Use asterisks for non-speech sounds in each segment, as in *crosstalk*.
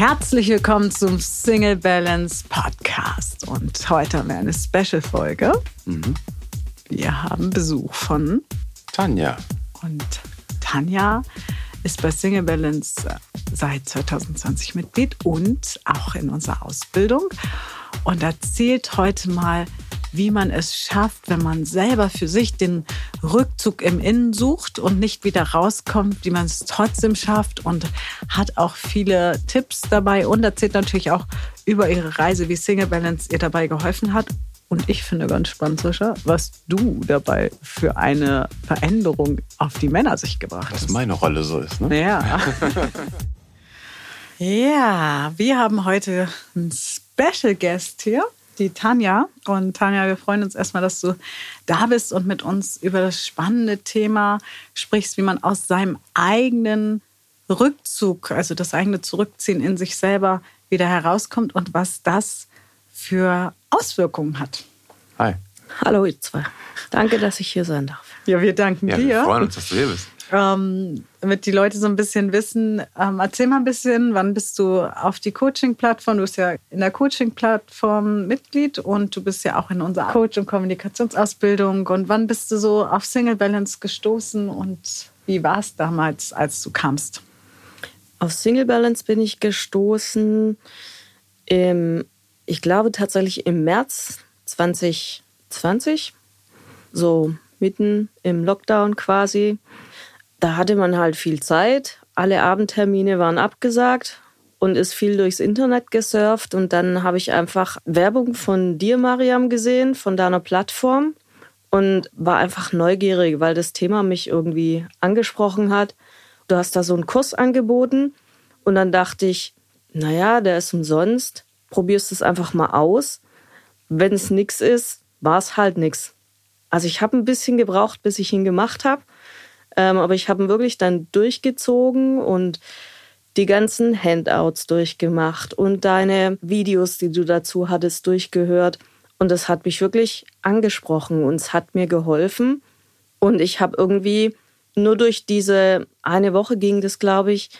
Herzlich willkommen zum Single Balance Podcast. Und heute haben wir eine Special-Folge. Mhm. Wir haben Besuch von Tanja. Und Tanja ist bei Single Balance seit 2020 Mitglied und auch in unserer Ausbildung und erzählt heute mal, wie man es schafft, wenn man selber für sich den Rückzug im Innen sucht und nicht wieder rauskommt, wie man es trotzdem schafft und hat auch viele Tipps dabei und erzählt natürlich auch über ihre Reise, wie Single Balance ihr dabei geholfen hat. Und ich finde ganz spannend, Sascha, was du dabei für eine Veränderung auf die Männersicht gebracht hast. Was meine Rolle so ist, ne? Ja. *laughs* ja, wir haben heute einen Special Guest hier die Tanja. Und Tanja, wir freuen uns erstmal, dass du da bist und mit uns über das spannende Thema sprichst, wie man aus seinem eigenen Rückzug, also das eigene Zurückziehen in sich selber wieder herauskommt und was das für Auswirkungen hat. Hi. Hallo, ihr zwei. Danke, dass ich hier sein darf. Ja, wir danken ja, dir. Wir freuen uns, dass du hier bist ähm, damit die Leute so ein bisschen wissen. Ähm, erzähl mal ein bisschen, wann bist du auf die Coaching-Plattform? Du bist ja in der Coaching-Plattform Mitglied und du bist ja auch in unserer Coach- und Kommunikationsausbildung. Und wann bist du so auf Single Balance gestoßen und wie war es damals, als du kamst? Auf Single Balance bin ich gestoßen im, ich glaube tatsächlich im März 2020, so mitten im Lockdown quasi da hatte man halt viel Zeit. Alle Abendtermine waren abgesagt und ist viel durchs Internet gesurft. Und dann habe ich einfach Werbung von dir, Mariam, gesehen, von deiner Plattform und war einfach neugierig, weil das Thema mich irgendwie angesprochen hat. Du hast da so einen Kurs angeboten und dann dachte ich, naja, der ist umsonst, probierst es einfach mal aus. Wenn es nichts ist, war es halt nichts. Also ich habe ein bisschen gebraucht, bis ich ihn gemacht habe. Ähm, aber ich habe ihn wirklich dann durchgezogen und die ganzen Handouts durchgemacht und deine Videos, die du dazu hattest, durchgehört. Und das hat mich wirklich angesprochen und es hat mir geholfen. Und ich habe irgendwie nur durch diese eine Woche ging das, glaube ich,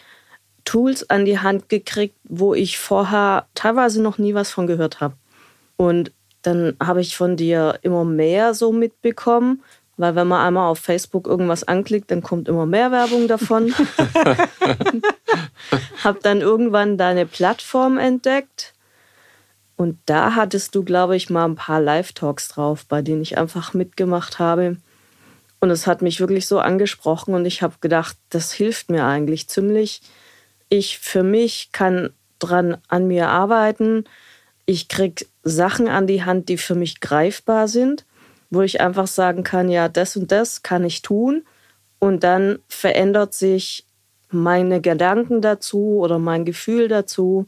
Tools an die Hand gekriegt, wo ich vorher teilweise noch nie was von gehört habe. Und dann habe ich von dir immer mehr so mitbekommen weil wenn man einmal auf Facebook irgendwas anklickt, dann kommt immer mehr Werbung davon. *laughs* hab dann irgendwann deine Plattform entdeckt und da hattest du, glaube ich, mal ein paar Live-Talks drauf, bei denen ich einfach mitgemacht habe. Und es hat mich wirklich so angesprochen und ich habe gedacht, das hilft mir eigentlich ziemlich. Ich für mich kann dran an mir arbeiten. Ich krieg Sachen an die Hand, die für mich greifbar sind wo ich einfach sagen kann, ja, das und das kann ich tun. Und dann verändert sich meine Gedanken dazu oder mein Gefühl dazu.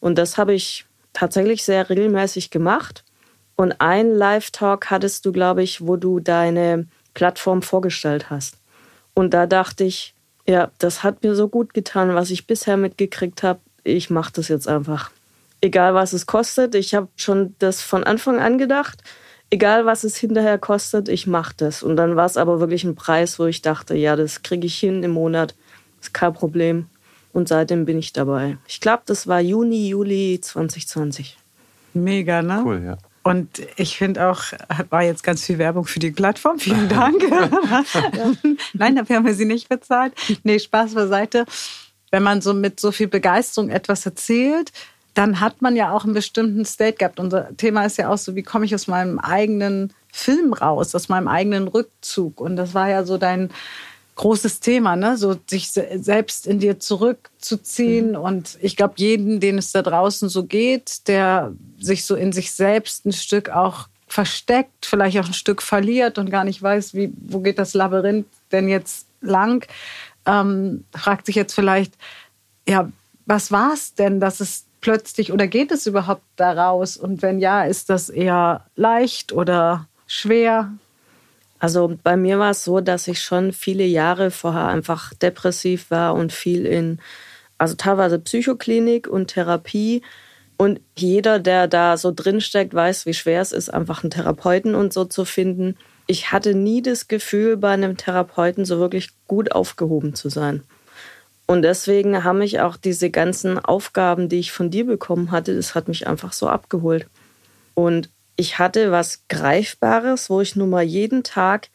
Und das habe ich tatsächlich sehr regelmäßig gemacht. Und ein Live-Talk hattest du, glaube ich, wo du deine Plattform vorgestellt hast. Und da dachte ich, ja, das hat mir so gut getan, was ich bisher mitgekriegt habe. Ich mache das jetzt einfach. Egal, was es kostet. Ich habe schon das von Anfang an gedacht egal was es hinterher kostet, ich mache das. Und dann war es aber wirklich ein Preis, wo ich dachte, ja, das kriege ich hin im Monat, ist kein Problem. Und seitdem bin ich dabei. Ich glaube, das war Juni, Juli 2020. Mega, ne? Cool, ja. Und ich finde auch, war jetzt ganz viel Werbung für die Plattform. Vielen Dank. *laughs* *laughs* Nein, dafür haben wir sie nicht bezahlt. Nee, Spaß beiseite. Wenn man so mit so viel Begeisterung etwas erzählt, dann hat man ja auch einen bestimmten State gehabt. Unser Thema ist ja auch so, wie komme ich aus meinem eigenen Film raus, aus meinem eigenen Rückzug. Und das war ja so dein großes Thema, ne? so sich selbst in dir zurückzuziehen. Mhm. Und ich glaube, jeden, den es da draußen so geht, der sich so in sich selbst ein Stück auch versteckt, vielleicht auch ein Stück verliert und gar nicht weiß, wie, wo geht das Labyrinth denn jetzt lang, ähm, fragt sich jetzt vielleicht, ja, was war es denn, dass es plötzlich oder geht es überhaupt daraus? Und wenn ja, ist das eher leicht oder schwer? Also bei mir war es so, dass ich schon viele Jahre vorher einfach depressiv war und viel in, also teilweise Psychoklinik und Therapie. Und jeder, der da so drinsteckt, weiß, wie schwer es ist, einfach einen Therapeuten und so zu finden. Ich hatte nie das Gefühl, bei einem Therapeuten so wirklich gut aufgehoben zu sein. Und deswegen haben mich auch diese ganzen Aufgaben, die ich von dir bekommen hatte, das hat mich einfach so abgeholt. Und ich hatte was Greifbares, wo ich nun mal jeden Tag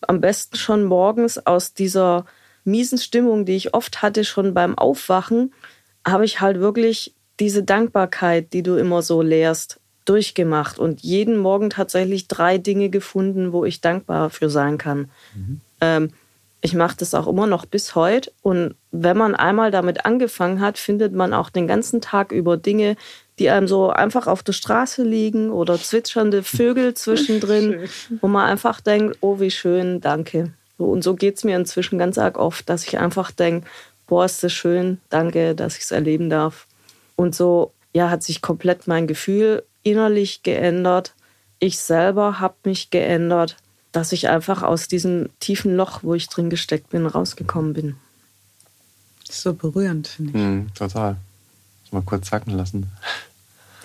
am besten schon morgens aus dieser miesen Stimmung, die ich oft hatte, schon beim Aufwachen, habe ich halt wirklich diese Dankbarkeit, die du immer so lehrst, durchgemacht und jeden Morgen tatsächlich drei Dinge gefunden, wo ich dankbar für sein kann. Mhm. Ähm, ich mache das auch immer noch bis heute. Und wenn man einmal damit angefangen hat, findet man auch den ganzen Tag über Dinge, die einem so einfach auf der Straße liegen oder zwitschernde Vögel *laughs* zwischendrin, wo man einfach denkt, oh, wie schön, danke. Und so geht es mir inzwischen ganz arg oft, dass ich einfach denke, boah, ist das schön, danke, dass ich es erleben darf. Und so ja, hat sich komplett mein Gefühl innerlich geändert. Ich selber habe mich geändert, dass ich einfach aus diesem tiefen Loch, wo ich drin gesteckt bin, rausgekommen bin. So berührend, finde ich. Mm, total. Mal kurz sacken lassen.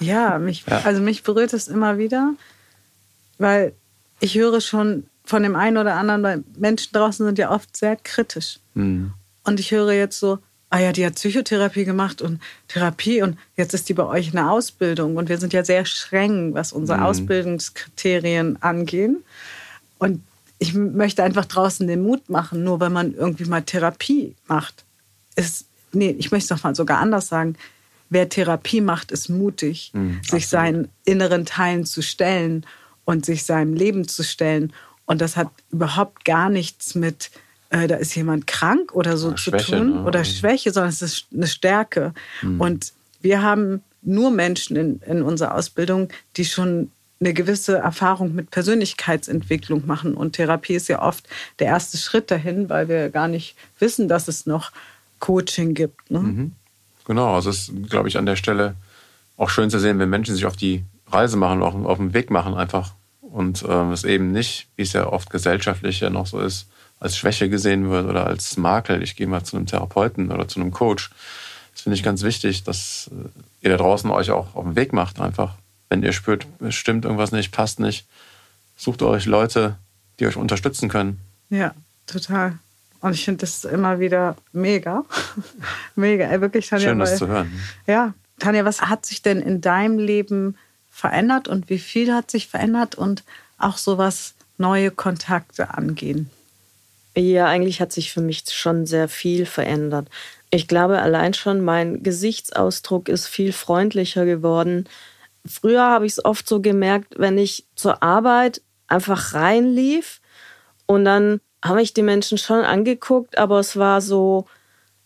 Ja, mich, ja. also mich berührt es immer wieder, weil ich höre schon von dem einen oder anderen, weil Menschen draußen sind ja oft sehr kritisch. Mhm. Und ich höre jetzt so, ah ja, die hat Psychotherapie gemacht und Therapie und jetzt ist die bei euch in der Ausbildung. Und wir sind ja sehr streng, was unsere mhm. Ausbildungskriterien angehen. Und ich möchte einfach draußen den Mut machen, nur wenn man irgendwie mal Therapie macht. Ist, nee, ich möchte es doch mal sogar anders sagen. Wer Therapie macht, ist mutig, mhm, sich absolut. seinen inneren Teilen zu stellen und sich seinem Leben zu stellen. Und das hat überhaupt gar nichts mit, äh, da ist jemand krank oder so ja, zu Schwäche, tun ne? oder Schwäche, sondern es ist eine Stärke. Mhm. Und wir haben nur Menschen in, in unserer Ausbildung, die schon eine gewisse Erfahrung mit Persönlichkeitsentwicklung machen. Und Therapie ist ja oft der erste Schritt dahin, weil wir gar nicht wissen, dass es noch Coaching gibt. Ne? Mhm. Genau, also es ist, glaube ich, an der Stelle auch schön zu sehen, wenn Menschen sich auf die Reise machen, auch auf den Weg machen einfach und ähm, es eben nicht, wie es ja oft gesellschaftlich ja noch so ist, als Schwäche gesehen wird oder als Makel. Ich gehe mal zu einem Therapeuten oder zu einem Coach. Das finde ich ganz wichtig, dass äh, ihr da draußen euch auch auf den Weg macht einfach. Wenn ihr spürt, es stimmt irgendwas nicht, passt nicht, sucht euch Leute, die euch unterstützen können. Ja, total. Und ich finde das immer wieder mega. *laughs* mega, ey, wirklich, Tanja. Schön, das zu hören. Ja, Tanja, was hat sich denn in deinem Leben verändert und wie viel hat sich verändert und auch so was neue Kontakte angehen? Ja, eigentlich hat sich für mich schon sehr viel verändert. Ich glaube, allein schon mein Gesichtsausdruck ist viel freundlicher geworden. Früher habe ich es oft so gemerkt, wenn ich zur Arbeit einfach reinlief und dann habe ich die Menschen schon angeguckt, aber es war so,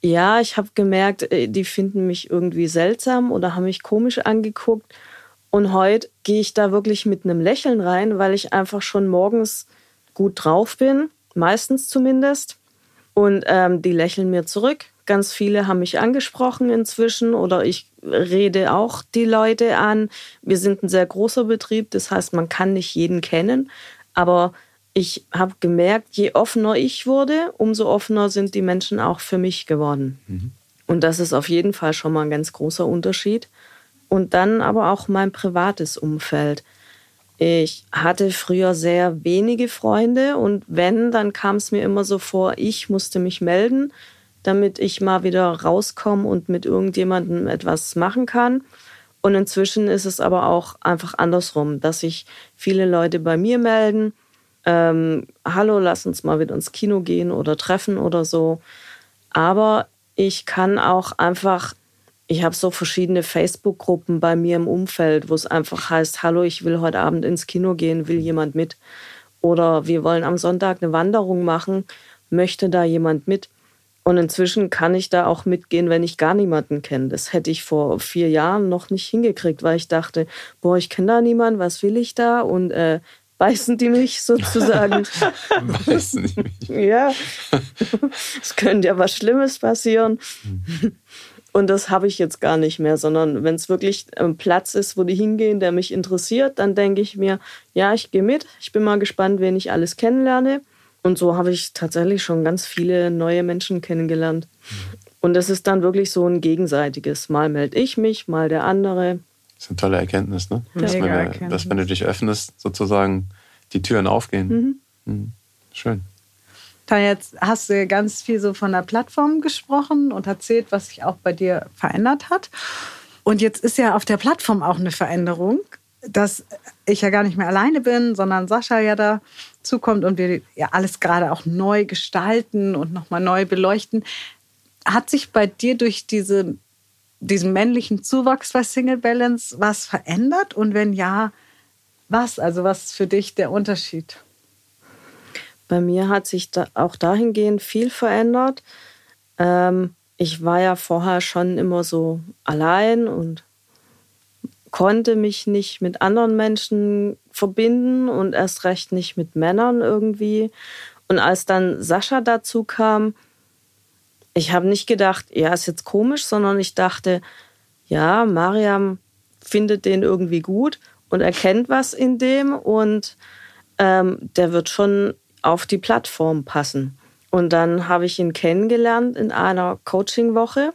ja, ich habe gemerkt, äh, die finden mich irgendwie seltsam oder haben mich komisch angeguckt. Und heute gehe ich da wirklich mit einem Lächeln rein, weil ich einfach schon morgens gut drauf bin, meistens zumindest. Und ähm, die lächeln mir zurück. Ganz viele haben mich angesprochen inzwischen oder ich rede auch die Leute an. Wir sind ein sehr großer Betrieb, das heißt, man kann nicht jeden kennen. Aber ich habe gemerkt, je offener ich wurde, umso offener sind die Menschen auch für mich geworden. Mhm. Und das ist auf jeden Fall schon mal ein ganz großer Unterschied und dann aber auch mein privates Umfeld. Ich hatte früher sehr wenige Freunde und wenn, dann kam es mir immer so vor, ich musste mich melden, damit ich mal wieder rauskomme und mit irgendjemandem etwas machen kann. Und inzwischen ist es aber auch einfach andersrum, dass sich viele Leute bei mir melden. Ähm, Hallo, lass uns mal wieder ins Kino gehen oder treffen oder so. Aber ich kann auch einfach ich habe so verschiedene Facebook-Gruppen bei mir im Umfeld, wo es einfach heißt, hallo, ich will heute Abend ins Kino gehen, will jemand mit? Oder wir wollen am Sonntag eine Wanderung machen, möchte da jemand mit? Und inzwischen kann ich da auch mitgehen, wenn ich gar niemanden kenne. Das hätte ich vor vier Jahren noch nicht hingekriegt, weil ich dachte, boah, ich kenne da niemanden, was will ich da? Und äh, beißen die mich *laughs* sozusagen. beißen die mich? *laughs* ja. Es könnte ja was Schlimmes passieren. Und das habe ich jetzt gar nicht mehr, sondern wenn es wirklich ein Platz ist, wo die hingehen, der mich interessiert, dann denke ich mir, ja, ich gehe mit. Ich bin mal gespannt, wen ich alles kennenlerne. Und so habe ich tatsächlich schon ganz viele neue Menschen kennengelernt. Und es ist dann wirklich so ein gegenseitiges. Mal melde ich mich, mal der andere. Das ist eine tolle Erkenntnis, ne? Dass, wenn, Erkenntnis. dass wenn du dich öffnest, sozusagen die Türen aufgehen. Mhm. Mhm. Schön. Da jetzt hast du ganz viel so von der Plattform gesprochen und erzählt, was sich auch bei dir verändert hat. Und jetzt ist ja auf der Plattform auch eine Veränderung, dass ich ja gar nicht mehr alleine bin, sondern Sascha ja da zukommt und wir ja alles gerade auch neu gestalten und nochmal neu beleuchten. Hat sich bei dir durch diese, diesen männlichen Zuwachs bei Single Balance was verändert? Und wenn ja, was? Also was ist für dich der Unterschied? Bei mir hat sich da auch dahingehend viel verändert. Ähm, ich war ja vorher schon immer so allein und konnte mich nicht mit anderen Menschen verbinden und erst recht nicht mit Männern irgendwie. Und als dann Sascha dazu kam, ich habe nicht gedacht, ja, ist jetzt komisch, sondern ich dachte, ja, Mariam findet den irgendwie gut und erkennt was in dem und ähm, der wird schon auf die Plattform passen. Und dann habe ich ihn kennengelernt in einer Coachingwoche.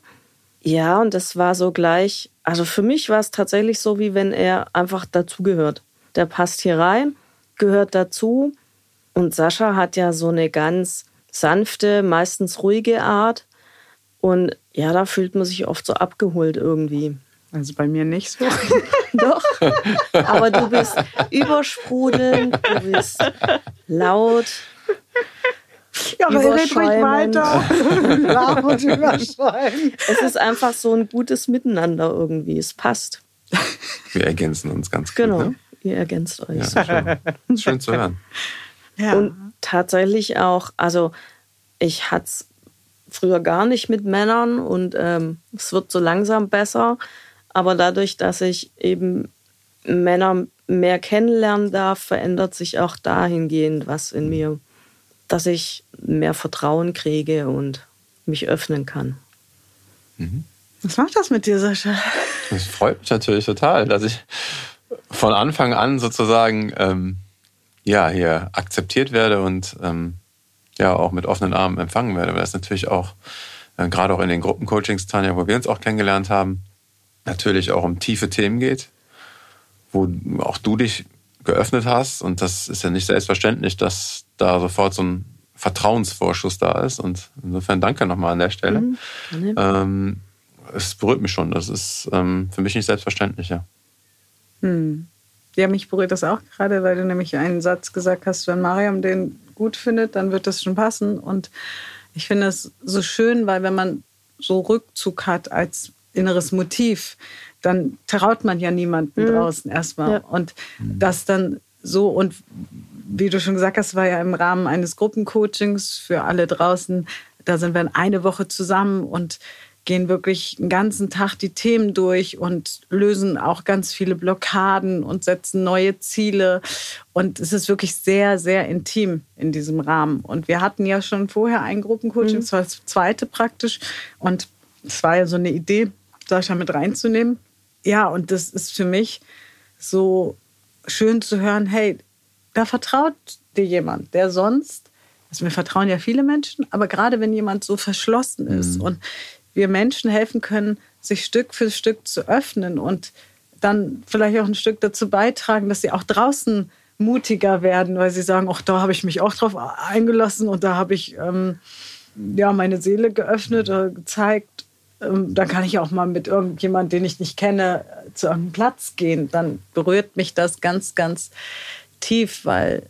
Ja, und das war so gleich, also für mich war es tatsächlich so, wie wenn er einfach dazugehört. Der passt hier rein, gehört dazu. Und Sascha hat ja so eine ganz sanfte, meistens ruhige Art. Und ja, da fühlt man sich oft so abgeholt irgendwie. Also bei mir nicht so. *laughs* *laughs* Doch. Aber du bist übersprudelnd, du bist laut. Ja, aber red ruhig weiter. *laughs* Überschreien. Es ist einfach so ein gutes Miteinander irgendwie. Es passt. Wir ergänzen uns ganz gut. Genau. Ne? Ihr ergänzt euch. Ja, schön. schön zu hören. Ja. Und tatsächlich auch, also ich hatte es früher gar nicht mit Männern und ähm, es wird so langsam besser. Aber dadurch, dass ich eben Männer mehr kennenlernen darf, verändert sich auch dahingehend was in mir, dass ich mehr Vertrauen kriege und mich öffnen kann. Mhm. Was macht das mit dir, Sascha? Das freut mich natürlich total, dass ich von Anfang an sozusagen ähm, ja hier akzeptiert werde und ähm, ja auch mit offenen Armen empfangen werde, weil das natürlich auch äh, gerade auch in den Gruppencoachings, Tanja, wo wir uns auch kennengelernt haben, natürlich auch um tiefe Themen geht, wo auch du dich geöffnet hast. Und das ist ja nicht selbstverständlich, dass da sofort so ein Vertrauensvorschuss da ist. Und insofern danke nochmal an der Stelle. Mhm. Ähm, es berührt mich schon. Das ist ähm, für mich nicht selbstverständlich, ja. Hm. Ja, mich berührt das auch gerade, weil du nämlich einen Satz gesagt hast, wenn Mariam den gut findet, dann wird das schon passen. Und ich finde es so schön, weil wenn man so Rückzug hat als inneres Motiv, dann traut man ja niemanden mhm. draußen erstmal. Ja. Und das dann so und wie du schon gesagt hast, war ja im Rahmen eines Gruppencoachings für alle draußen. Da sind wir eine Woche zusammen und gehen wirklich den ganzen Tag die Themen durch und lösen auch ganz viele Blockaden und setzen neue Ziele. Und es ist wirklich sehr, sehr intim in diesem Rahmen. Und wir hatten ja schon vorher ein Gruppencoaching, mhm. das war das zweite praktisch. Und es war ja so eine Idee, Sascha mit reinzunehmen. Ja, und das ist für mich so schön zu hören, hey, da vertraut dir jemand, der sonst, also mir vertrauen ja viele Menschen, aber gerade wenn jemand so verschlossen ist mhm. und wir Menschen helfen können, sich Stück für Stück zu öffnen und dann vielleicht auch ein Stück dazu beitragen, dass sie auch draußen mutiger werden, weil sie sagen, ach, da habe ich mich auch drauf eingelassen und da habe ich ähm, ja meine Seele geöffnet oder gezeigt dann kann ich auch mal mit irgendjemandem, den ich nicht kenne, zu einem Platz gehen. Dann berührt mich das ganz, ganz tief, weil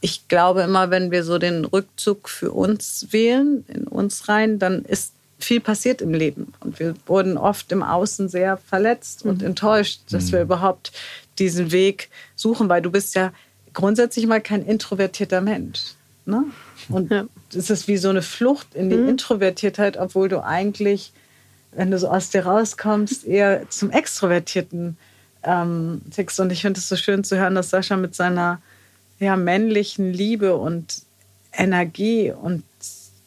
ich glaube immer, wenn wir so den Rückzug für uns wählen, in uns rein, dann ist viel passiert im Leben. Und wir wurden oft im Außen sehr verletzt und mhm. enttäuscht, dass mhm. wir überhaupt diesen Weg suchen, weil du bist ja grundsätzlich mal kein introvertierter Mensch. Ne? Und ja. es ist wie so eine Flucht in die mhm. Introvertiertheit, obwohl du eigentlich wenn du so aus dir rauskommst, eher zum extrovertierten ähm, Text. Und ich finde es so schön zu hören, dass Sascha mit seiner ja, männlichen Liebe und Energie und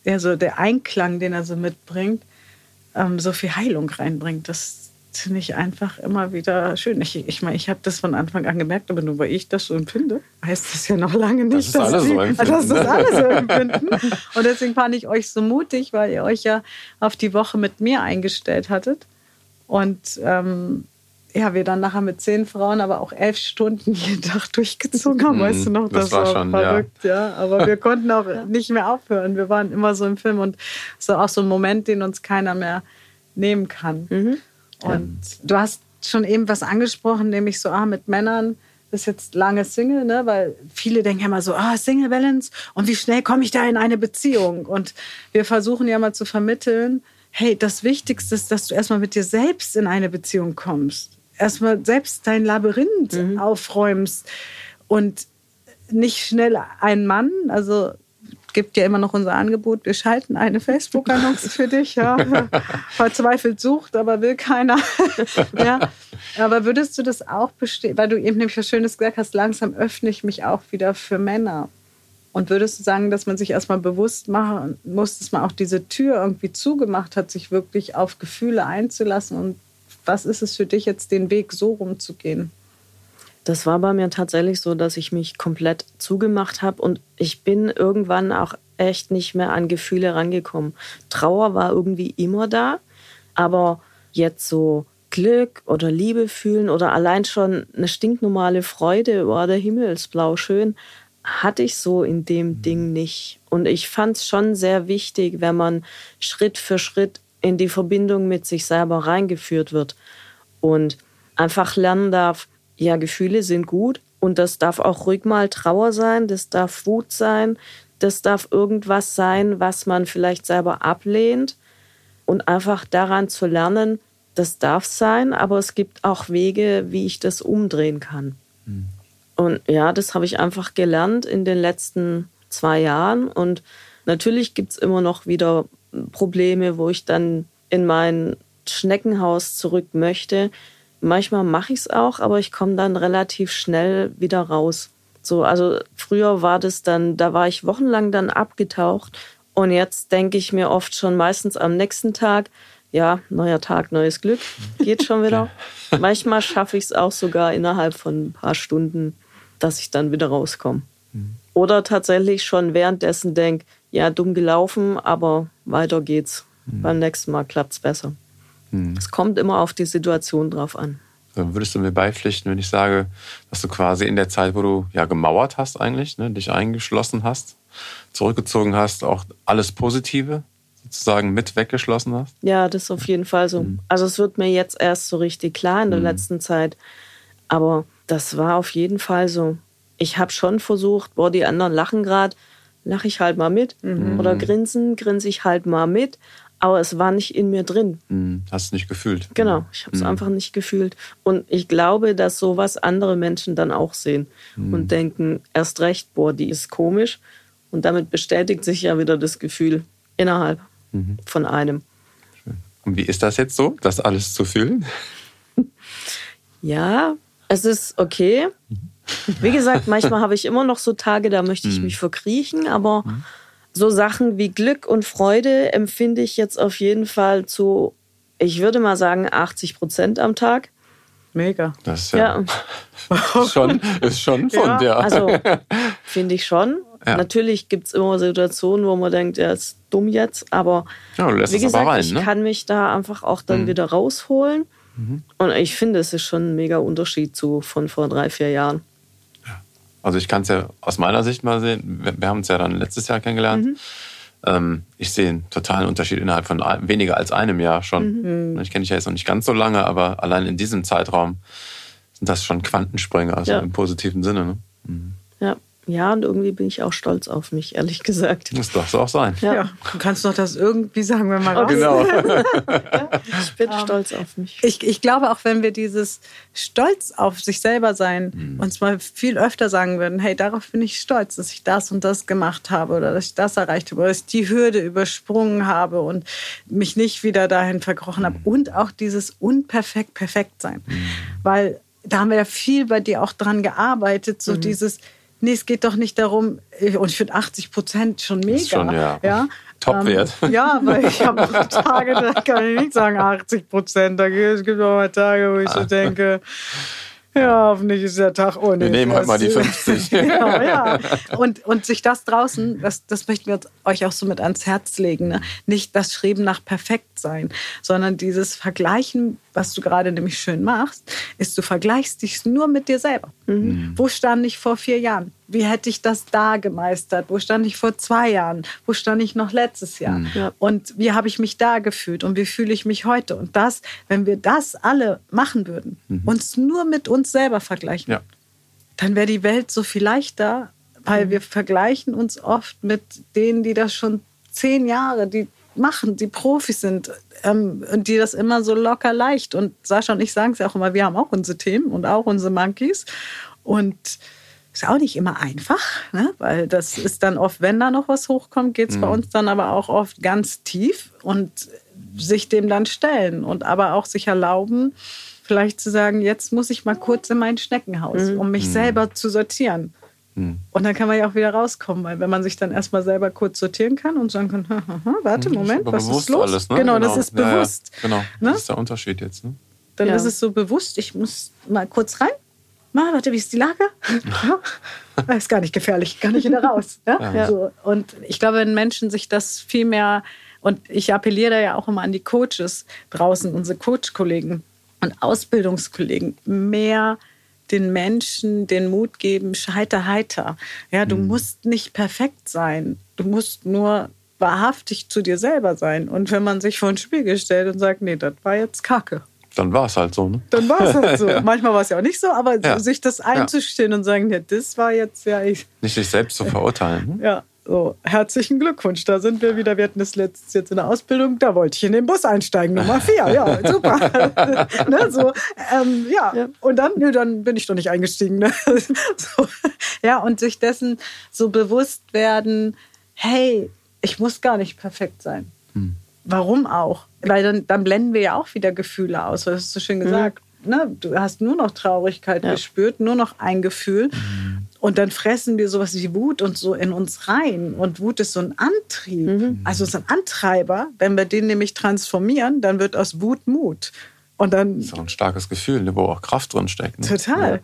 ja, so der Einklang, den er so mitbringt, ähm, so viel Heilung reinbringt. Das finde ich einfach immer wieder schön. Ich, ich meine, ich habe das von Anfang an gemerkt, aber nur weil ich das so empfinde, heißt das ja noch lange nicht, das dass, die, so dass das alle so empfinden. Und deswegen fand ich euch so mutig, weil ihr euch ja auf die Woche mit mir eingestellt hattet. Und ähm, ja, wir dann nachher mit zehn Frauen, aber auch elf Stunden jeden Tag durchgezogen haben, weißt du noch, das, das war, schon verrückt, ja. ja. Aber wir konnten auch nicht mehr aufhören. Wir waren immer so im Film und es war auch so ein Moment, den uns keiner mehr nehmen kann. Mhm. Und ja. du hast schon eben was angesprochen, nämlich so, ah, mit Männern ist jetzt lange Single, ne? weil viele denken immer so, ah, Single Balance und wie schnell komme ich da in eine Beziehung? Und wir versuchen ja mal zu vermitteln, hey, das Wichtigste ist, dass du erstmal mit dir selbst in eine Beziehung kommst erstmal selbst dein Labyrinth mhm. aufräumst und nicht schnell einen Mann, also gibt ja immer noch unser Angebot, wir schalten eine Facebook-Annonce *laughs* für dich, ja. Verzweifelt sucht, aber will keiner. *laughs* ja. Aber würdest du das auch bestehen, weil du eben nämlich was Schönes gesagt hast, langsam öffne ich mich auch wieder für Männer. Und würdest du sagen, dass man sich erstmal bewusst machen muss, dass man auch diese Tür irgendwie zugemacht hat, sich wirklich auf Gefühle einzulassen und was ist es für dich jetzt, den Weg so rumzugehen? Das war bei mir tatsächlich so, dass ich mich komplett zugemacht habe und ich bin irgendwann auch echt nicht mehr an Gefühle rangekommen. Trauer war irgendwie immer da, aber jetzt so Glück oder Liebe fühlen oder allein schon eine stinknormale Freude, war der Himmel ist blau schön, hatte ich so in dem mhm. Ding nicht. Und ich fand es schon sehr wichtig, wenn man Schritt für Schritt in die Verbindung mit sich selber reingeführt wird und einfach lernen darf, ja, Gefühle sind gut und das darf auch ruhig mal Trauer sein, das darf Wut sein, das darf irgendwas sein, was man vielleicht selber ablehnt und einfach daran zu lernen, das darf sein, aber es gibt auch Wege, wie ich das umdrehen kann. Mhm. Und ja, das habe ich einfach gelernt in den letzten zwei Jahren und natürlich gibt es immer noch wieder Probleme, wo ich dann in mein Schneckenhaus zurück möchte. Manchmal mache ich es auch, aber ich komme dann relativ schnell wieder raus. So, also früher war das dann, da war ich wochenlang dann abgetaucht und jetzt denke ich mir oft schon meistens am nächsten Tag, ja, neuer Tag, neues Glück, geht schon wieder. *laughs* Manchmal schaffe ich es auch sogar innerhalb von ein paar Stunden, dass ich dann wieder rauskomme. Mhm. Oder tatsächlich schon währenddessen denke, ja, dumm gelaufen, aber weiter geht's. Mhm. Beim nächsten Mal klappt es besser. Mhm. Es kommt immer auf die Situation drauf an. Dann würdest du mir beipflichten, wenn ich sage, dass du quasi in der Zeit, wo du ja gemauert hast eigentlich, ne, dich eingeschlossen hast, zurückgezogen hast, auch alles Positive sozusagen mit weggeschlossen hast? Ja, das ist auf jeden Fall so. Mhm. Also es wird mir jetzt erst so richtig klar in der mhm. letzten Zeit. Aber das war auf jeden Fall so. Ich habe schon versucht, boah, die anderen lachen gerade, lache ich halt mal mit. Mhm. Oder grinsen, grinse ich halt mal mit. Aber es war nicht in mir drin. Mhm. Hast du nicht gefühlt? Genau, ich habe es mhm. einfach nicht gefühlt. Und ich glaube, dass sowas andere Menschen dann auch sehen mhm. und denken, erst recht, boah, die ist komisch. Und damit bestätigt sich ja wieder das Gefühl innerhalb mhm. von einem. Und wie ist das jetzt so, das alles zu fühlen? *laughs* ja, es ist okay. Mhm. Wie gesagt, *laughs* manchmal habe ich immer noch so Tage, da möchte ich mhm. mich verkriechen, aber mhm. So Sachen wie Glück und Freude empfinde ich jetzt auf jeden Fall zu, ich würde mal sagen, 80 Prozent am Tag. Mega. Das ist ja, ja. Ist *laughs* schon, ist schon von ja. der. Also *laughs* finde ich schon. Ja. Natürlich gibt es immer Situationen, wo man denkt, er ist dumm jetzt, aber ja, wie gesagt, rein, ne? ich kann mich da einfach auch dann mhm. wieder rausholen. Mhm. Und ich finde, es ist schon ein mega Unterschied zu von vor drei, vier Jahren. Also ich kann es ja aus meiner Sicht mal sehen. Wir, wir haben uns ja dann letztes Jahr kennengelernt. Mhm. Ähm, ich sehe einen totalen Unterschied innerhalb von weniger als einem Jahr schon. Mhm. Ich kenne dich ja jetzt noch nicht ganz so lange, aber allein in diesem Zeitraum sind das schon Quantensprünge, also ja. im positiven Sinne. Ne? Mhm. Ja. Ja, und irgendwie bin ich auch stolz auf mich, ehrlich gesagt. Das darf es auch sein. Ja. ja. Du kannst doch das irgendwie sagen, wenn man raus. Genau. *laughs* ja, ich bin um, ähm, stolz auf mich. Ich, ich glaube auch, wenn wir dieses Stolz auf sich selber sein mhm. uns mal viel öfter sagen würden, hey, darauf bin ich stolz, dass ich das und das gemacht habe oder dass ich das erreicht habe oder dass ich die Hürde übersprungen habe und mich nicht wieder dahin verkrochen mhm. habe. Und auch dieses unperfekt perfekt sein. Mhm. Weil da haben wir ja viel bei dir auch dran gearbeitet, so mhm. dieses nee, es geht doch nicht darum, und ich finde 80 Prozent schon mega. Schon, ja. ja. Topwert. Ähm, ja, weil ich habe *laughs* Tage, da kann ich nicht sagen 80 Prozent. Es gibt auch mal Tage, wo ich so denke, ja, hoffentlich ist der Tag ohne. Wir nehmen heute mal die 50. *laughs* genau, ja. Und, und sich das draußen, das, das möchten wir euch auch so mit ans Herz legen. Ne? Nicht das Schreiben nach perfekt sein, sondern dieses Vergleichen was du gerade nämlich schön machst, ist, du vergleichst dich nur mit dir selber. Mhm. Wo stand ich vor vier Jahren? Wie hätte ich das da gemeistert? Wo stand ich vor zwei Jahren? Wo stand ich noch letztes Jahr? Mhm. Und wie habe ich mich da gefühlt? Und wie fühle ich mich heute? Und das, wenn wir das alle machen würden, mhm. uns nur mit uns selber vergleichen, ja. dann wäre die Welt so viel leichter, weil mhm. wir vergleichen uns oft mit denen, die das schon zehn Jahre, die machen, die Profis sind ähm, und die das immer so locker leicht. Und Sascha und ich sagen es ja auch immer, wir haben auch unsere Themen und auch unsere Monkeys. Und ist auch nicht immer einfach, ne? weil das ist dann oft, wenn da noch was hochkommt, geht es mhm. bei uns dann aber auch oft ganz tief und sich dem dann stellen und aber auch sich erlauben, vielleicht zu sagen, jetzt muss ich mal kurz in mein Schneckenhaus, mhm. um mich mhm. selber zu sortieren. Hm. Und dann kann man ja auch wieder rauskommen, weil wenn man sich dann erstmal selber kurz sortieren kann und sagen kann, warte, hm, Moment, was ist los? Alles, ne? genau, genau, das ist bewusst. Ja, genau, ne? das ist der Unterschied jetzt. Ne? Dann ja. ist es so bewusst, ich muss mal kurz rein. Mal, warte, wie ist die Lage? *laughs* das ist gar nicht gefährlich, gar nicht wieder raus. Ja? So. Und ich glaube, wenn Menschen sich das viel mehr, und ich appelliere da ja auch immer an die Coaches draußen, unsere Coach-Kollegen und Ausbildungskollegen, mehr den Menschen den Mut geben, scheiter heiter. Ja, du mhm. musst nicht perfekt sein. Du musst nur wahrhaftig zu dir selber sein. Und wenn man sich vor ein Spiegel stellt und sagt, nee, das war jetzt Kacke. Dann war es halt so, ne? Dann war es halt so. *laughs* ja. Manchmal war es ja auch nicht so, aber ja. sich das einzustehen ja. und sagen, ja, das war jetzt ja ich. Nicht sich selbst zu verurteilen. Ne? Ja. So, herzlichen Glückwunsch, da sind wir wieder. Wir hatten das letztes jetzt in der Ausbildung, da wollte ich in den Bus einsteigen, Nummer vier. Ja, *laughs* super. *laughs* ne, so, ähm, ja. ja. und dann, nö, dann bin ich doch nicht eingestiegen. Ne? *laughs* so, ja, und sich dessen so bewusst werden, hey, ich muss gar nicht perfekt sein. Hm. Warum auch? Weil dann, dann, blenden wir ja auch wieder Gefühle aus. Du hast so schön hm. gesagt. Hm. Ne? Du hast nur noch Traurigkeit ja. gespürt, nur noch ein Gefühl. Hm. Und dann fressen wir sowas wie Wut und so in uns rein. Und Wut ist so ein Antrieb, mhm. also so ein Antreiber. Wenn wir den nämlich transformieren, dann wird aus Wut Mut. Und dann. Das ist auch ein starkes Gefühl, ne, wo auch Kraft drin steckt. Ne? Total.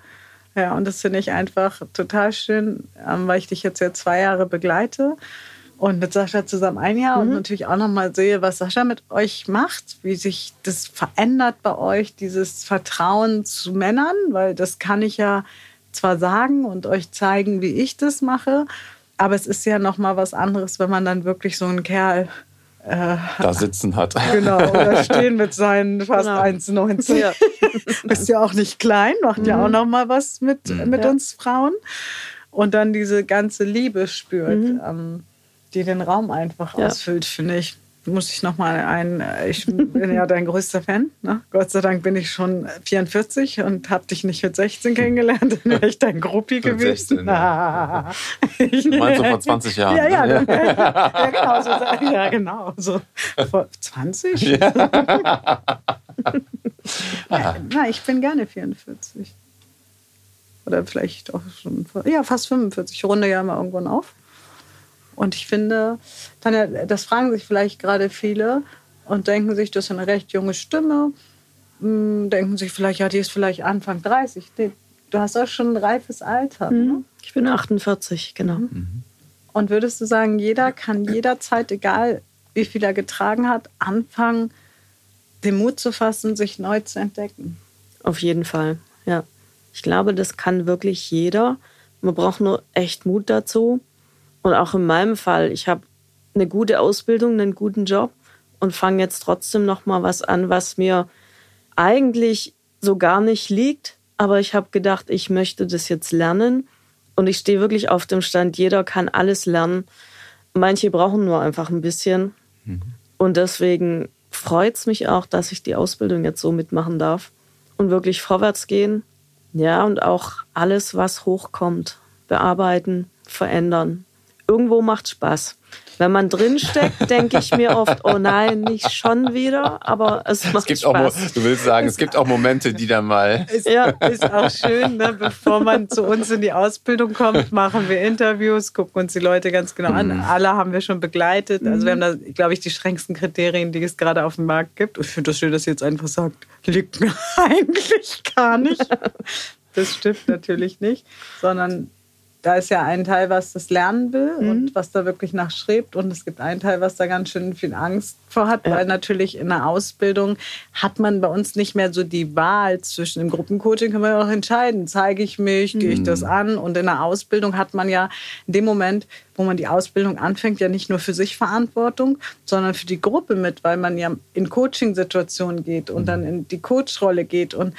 Ja. ja, und das finde ich einfach total schön, ähm, weil ich dich jetzt ja zwei Jahre begleite und mit Sascha zusammen ein Jahr mhm. und natürlich auch nochmal sehe, was Sascha mit euch macht, wie sich das verändert bei euch, dieses Vertrauen zu Männern, weil das kann ich ja zwar sagen und euch zeigen, wie ich das mache, aber es ist ja noch mal was anderes, wenn man dann wirklich so einen Kerl äh, da sitzen hat. Genau, oder *laughs* stehen mit seinen fast genau. 1,90. Ja. *laughs* Ist ja auch nicht klein, macht mhm. ja auch noch mal was mit, mhm. mit ja. uns Frauen. Und dann diese ganze Liebe spürt, mhm. ähm, die den Raum einfach ja. ausfüllt, finde ich muss ich noch mal ein, ich bin ja dein größter Fan. Ne? Gott sei Dank bin ich schon 44 und habe dich nicht mit 16 kennengelernt, dann wäre ich dein Gruppi gewesen. 16, ja. *laughs* ich, meinst du vor 20 Jahren? Ja, ja, ne? ja, genau, so, ja, genau. So, vor 20? Ja. *laughs* Na, ich bin gerne 44. Oder vielleicht auch schon, ja, fast 45. Ich runde ja mal irgendwann auf. Und ich finde, Tanja, das fragen sich vielleicht gerade viele und denken sich, das ist eine recht junge Stimme. Hm, denken sich vielleicht, ja, die ist vielleicht Anfang 30. Du hast auch schon ein reifes Alter. Mhm. Ne? Ich bin 48, genau. Mhm. Und würdest du sagen, jeder kann jederzeit, egal wie viel er getragen hat, anfangen, den Mut zu fassen, sich neu zu entdecken? Auf jeden Fall, ja. Ich glaube, das kann wirklich jeder. Man braucht nur echt Mut dazu. Und auch in meinem Fall, ich habe eine gute Ausbildung, einen guten Job und fange jetzt trotzdem noch mal was an, was mir eigentlich so gar nicht liegt, aber ich habe gedacht, ich möchte das jetzt lernen und ich stehe wirklich auf dem Stand, jeder kann alles lernen. Manche brauchen nur einfach ein bisschen mhm. und deswegen freut es mich auch, dass ich die Ausbildung jetzt so mitmachen darf und wirklich vorwärts gehen. Ja, und auch alles, was hochkommt, bearbeiten, verändern irgendwo macht Spaß. Wenn man drinsteckt, denke ich mir oft, oh nein, nicht schon wieder, aber es macht es gibt Spaß. Auch, du willst sagen, es gibt auch Momente, die dann mal... *laughs* Ist, ja. ist auch schön, ne? bevor man zu uns in die Ausbildung kommt, machen wir Interviews, gucken uns die Leute ganz genau an. Mhm. Alle haben wir schon begleitet. Also wir haben da, glaube ich, die strengsten Kriterien, die es gerade auf dem Markt gibt. Ich finde das schön, dass ihr jetzt einfach sagt, liegt mir *laughs* eigentlich gar nicht. Das stimmt natürlich nicht, sondern da ist ja ein Teil, was das lernen will mhm. und was da wirklich nachstrebt. Und es gibt einen Teil, was da ganz schön viel Angst vor hat, ja. weil natürlich in der Ausbildung hat man bei uns nicht mehr so die Wahl zwischen dem Gruppencoaching, kann man ja auch entscheiden, zeige ich mich, mhm. gehe ich das mhm. an. Und in der Ausbildung hat man ja in dem Moment, wo man die Ausbildung anfängt, ja nicht nur für sich Verantwortung, sondern für die Gruppe mit, weil man ja in Coaching-Situationen geht und mhm. dann in die Coach-Rolle geht. Und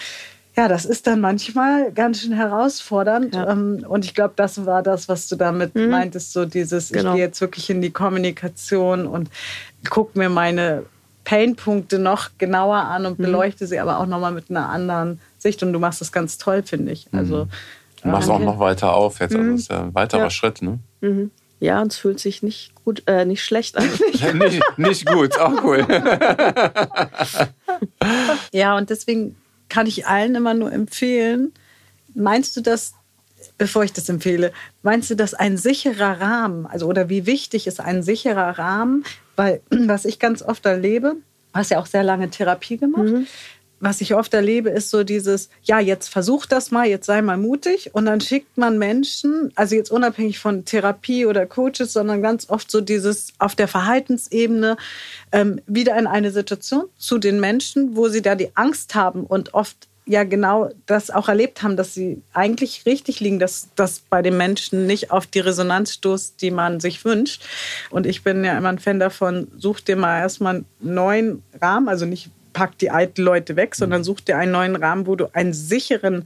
ja, das ist dann manchmal ganz schön herausfordernd. Ja. Ähm, und ich glaube, das war das, was du damit mhm. meintest, so dieses, genau. ich gehe jetzt wirklich in die Kommunikation und gucke mir meine Painpunkte noch genauer an und mhm. beleuchte sie aber auch nochmal mit einer anderen Sicht. Und du machst das ganz toll, finde ich. Also, mhm. Du machst auch noch weiter auf jetzt. Also mhm. das ist ja ein weiterer ja. Schritt, ne? Mhm. Ja, und es fühlt sich nicht gut, äh, nicht schlecht an. *laughs* nicht, nicht gut, auch cool. *laughs* ja, und deswegen kann ich allen immer nur empfehlen. Meinst du das, bevor ich das empfehle, meinst du das ein sicherer Rahmen? Also, oder wie wichtig ist ein sicherer Rahmen? Weil, *clears throat* was ich ganz oft erlebe, hast ja auch sehr lange Therapie gemacht. Mhm was ich oft erlebe, ist so dieses, ja, jetzt versuch das mal, jetzt sei mal mutig. Und dann schickt man Menschen, also jetzt unabhängig von Therapie oder Coaches, sondern ganz oft so dieses auf der Verhaltensebene ähm, wieder in eine Situation zu den Menschen, wo sie da die Angst haben und oft ja genau das auch erlebt haben, dass sie eigentlich richtig liegen, dass das bei den Menschen nicht auf die Resonanz stoßt, die man sich wünscht. Und ich bin ja immer ein Fan davon, such dir mal erstmal einen neuen Rahmen, also nicht pack die alten Leute weg, sondern mhm. such dir einen neuen Rahmen, wo du einen sicheren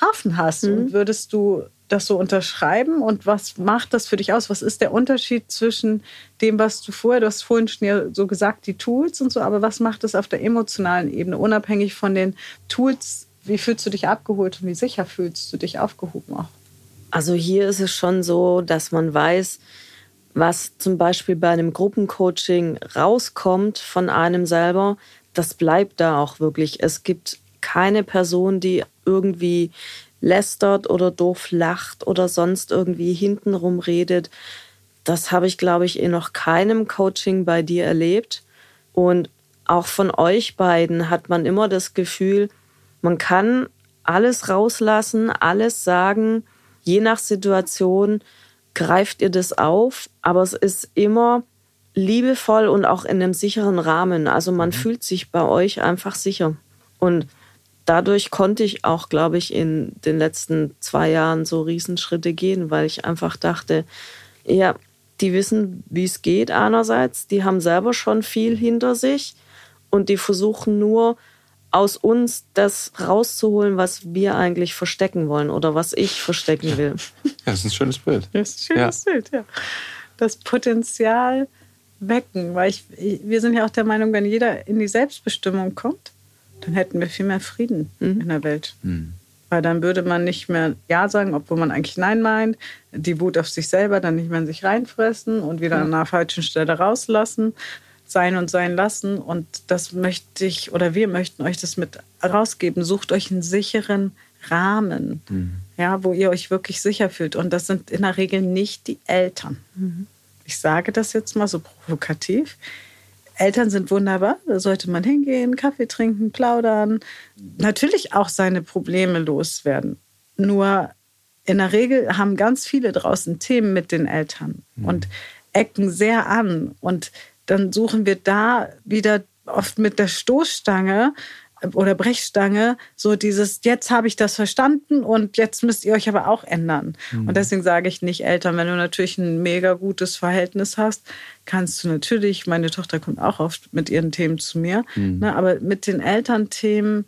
Hafen hast. Mhm. Und würdest du das so unterschreiben? Und was macht das für dich aus? Was ist der Unterschied zwischen dem, was du vorher, du hast vorhin schon so gesagt, die Tools und so, aber was macht das auf der emotionalen Ebene, unabhängig von den Tools? Wie fühlst du dich abgeholt und wie sicher fühlst du dich aufgehoben auch? Also hier ist es schon so, dass man weiß, was zum Beispiel bei einem Gruppencoaching rauskommt von einem selber, das bleibt da auch wirklich. Es gibt keine Person, die irgendwie lästert oder doof lacht oder sonst irgendwie hintenrum redet. Das habe ich, glaube ich, in noch keinem Coaching bei dir erlebt. Und auch von euch beiden hat man immer das Gefühl, man kann alles rauslassen, alles sagen. Je nach Situation greift ihr das auf, aber es ist immer liebevoll und auch in einem sicheren Rahmen. Also man mhm. fühlt sich bei euch einfach sicher. Und dadurch konnte ich auch, glaube ich, in den letzten zwei Jahren so Riesenschritte gehen, weil ich einfach dachte, ja, die wissen, wie es geht einerseits, die haben selber schon viel hinter sich und die versuchen nur aus uns das rauszuholen, was wir eigentlich verstecken wollen oder was ich verstecken will. Ja, das ist ein schönes Bild. Das ist ein schönes ja. Bild, ja. Das Potenzial wecken, weil ich, wir sind ja auch der Meinung, wenn jeder in die Selbstbestimmung kommt, dann hätten wir viel mehr Frieden mhm. in der Welt. Mhm. Weil dann würde man nicht mehr Ja sagen, obwohl man eigentlich Nein meint, die Wut auf sich selber dann nicht mehr in sich reinfressen und wieder mhm. an einer falschen Stelle rauslassen, sein und sein lassen. Und das möchte ich oder wir möchten euch das mit rausgeben. Sucht euch einen sicheren Rahmen, mhm. ja, wo ihr euch wirklich sicher fühlt. Und das sind in der Regel nicht die Eltern. Ich sage das jetzt mal so provokativ, Eltern sind wunderbar, da sollte man hingehen, Kaffee trinken, plaudern, natürlich auch seine Probleme loswerden. Nur in der Regel haben ganz viele draußen Themen mit den Eltern mhm. und ecken sehr an. Und dann suchen wir da wieder oft mit der Stoßstange oder Brechstange, so dieses, jetzt habe ich das verstanden und jetzt müsst ihr euch aber auch ändern. Mhm. Und deswegen sage ich nicht Eltern, wenn du natürlich ein mega gutes Verhältnis hast, kannst du natürlich, meine Tochter kommt auch oft mit ihren Themen zu mir, mhm. ne, aber mit den Elternthemen,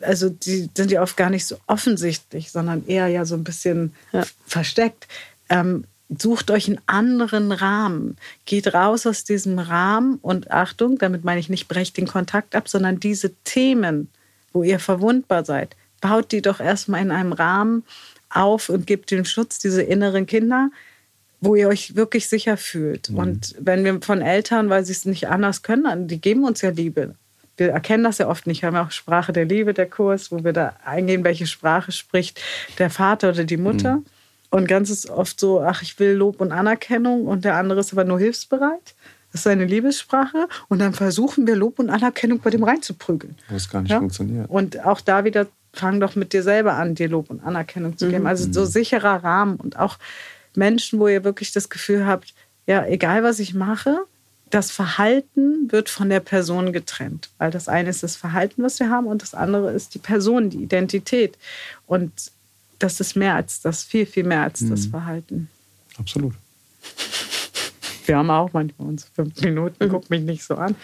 also die sind ja oft gar nicht so offensichtlich, sondern eher ja so ein bisschen ja. versteckt. Ähm, sucht euch einen anderen Rahmen. Geht raus aus diesem Rahmen und Achtung, damit meine ich nicht, brecht den Kontakt ab, sondern diese Themen, wo ihr verwundbar seid, baut die doch erstmal in einem Rahmen auf und gebt den Schutz, diese inneren Kinder, wo ihr euch wirklich sicher fühlt. Mhm. Und wenn wir von Eltern, weil sie es nicht anders können, die geben uns ja Liebe. Wir erkennen das ja oft nicht. Wir haben auch Sprache der Liebe, der Kurs, wo wir da eingehen, welche Sprache spricht der Vater oder die Mutter. Mhm. Und ganz ist oft so, ach, ich will Lob und Anerkennung und der andere ist aber nur hilfsbereit. Das ist seine Liebessprache. Und dann versuchen wir Lob und Anerkennung bei dem reinzuprügeln. Das gar nicht ja? funktioniert. Und auch da wieder fang doch mit dir selber an, dir Lob und Anerkennung zu geben. Also so sicherer Rahmen und auch Menschen, wo ihr wirklich das Gefühl habt, ja, egal was ich mache, das Verhalten wird von der Person getrennt. Weil das eine ist das Verhalten, was wir haben, und das andere ist die Person, die Identität. Und das ist mehr als das, viel, viel mehr als das Verhalten. Absolut. Wir haben auch manchmal uns fünf Minuten, guck mich nicht so an.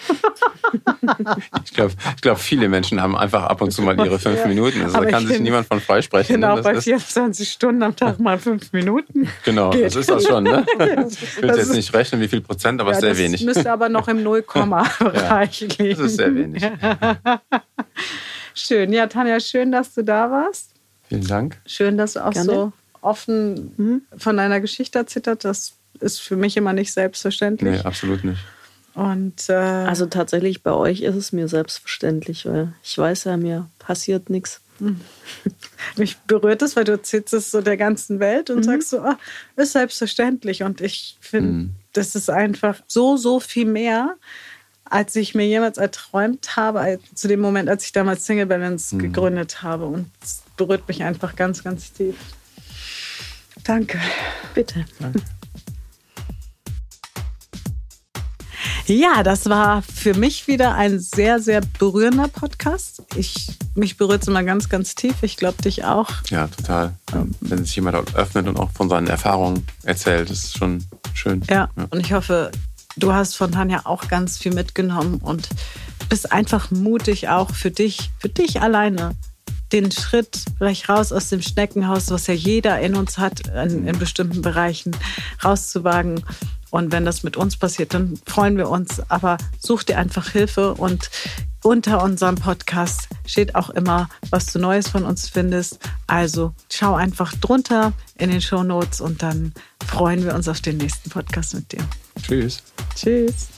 Ich glaube, ich glaub, viele Menschen haben einfach ab und zu mal ihre fünf Ja. Minuten. Also Aber da kann ich sich niemand von freisprechen. Genau, ne? bei Das ist, 24 Stunden am Tag mal fünf Minuten. genau, geht. das ist das schon. Ne? *laughs* Ich will Das jetzt ist- nicht rechnen, wie viel Prozent, aber Ja, sehr das wenig. müsste aber noch im Nullkomma-Bereich liegen. Das ist sehr wenig. *laughs* Schön. Ja, Tanja, schön, dass du da warst. Vielen Dank. Schön, dass du auch Gerne. so offen von deiner Geschichte hast. Das ist für mich immer nicht selbstverständlich. Nee, absolut nicht. Und äh, Also tatsächlich bei euch ist es mir selbstverständlich, weil ich weiß ja, mir passiert nichts. *laughs* mich berührt es, weil du erzählst es so der ganzen Welt und sagst so, ah, ist selbstverständlich. Und ich finde, Mhm. das ist einfach so, so viel mehr, als ich mir jemals erträumt habe, zu dem Moment, als ich damals Single Balance gegründet habe. Und berührt mich einfach ganz, ganz tief. Danke. Bitte. Ja, das war für mich wieder ein sehr, sehr berührender Podcast. Ich, mich berührt es immer ganz, ganz tief. Ich glaube, dich auch. Ja, total. Ja, wenn sich jemand öffnet und auch von seinen Erfahrungen erzählt, ist schon schön. Ja, und ich hoffe, du hast von Tanja auch ganz viel mitgenommen und bist einfach mutig auch für dich, für dich alleine. Den Schritt vielleicht raus aus dem Schneckenhaus, was ja jeder in uns hat, in, in bestimmten Bereichen rauszuwagen. Und wenn das mit uns passiert, dann freuen wir uns. Aber such dir einfach Hilfe und unter unserem Podcast steht auch immer, was du Neues von uns findest. Also schau einfach drunter in den Show Notes und dann freuen wir uns auf den nächsten Podcast mit dir. Tschüss. Tschüss.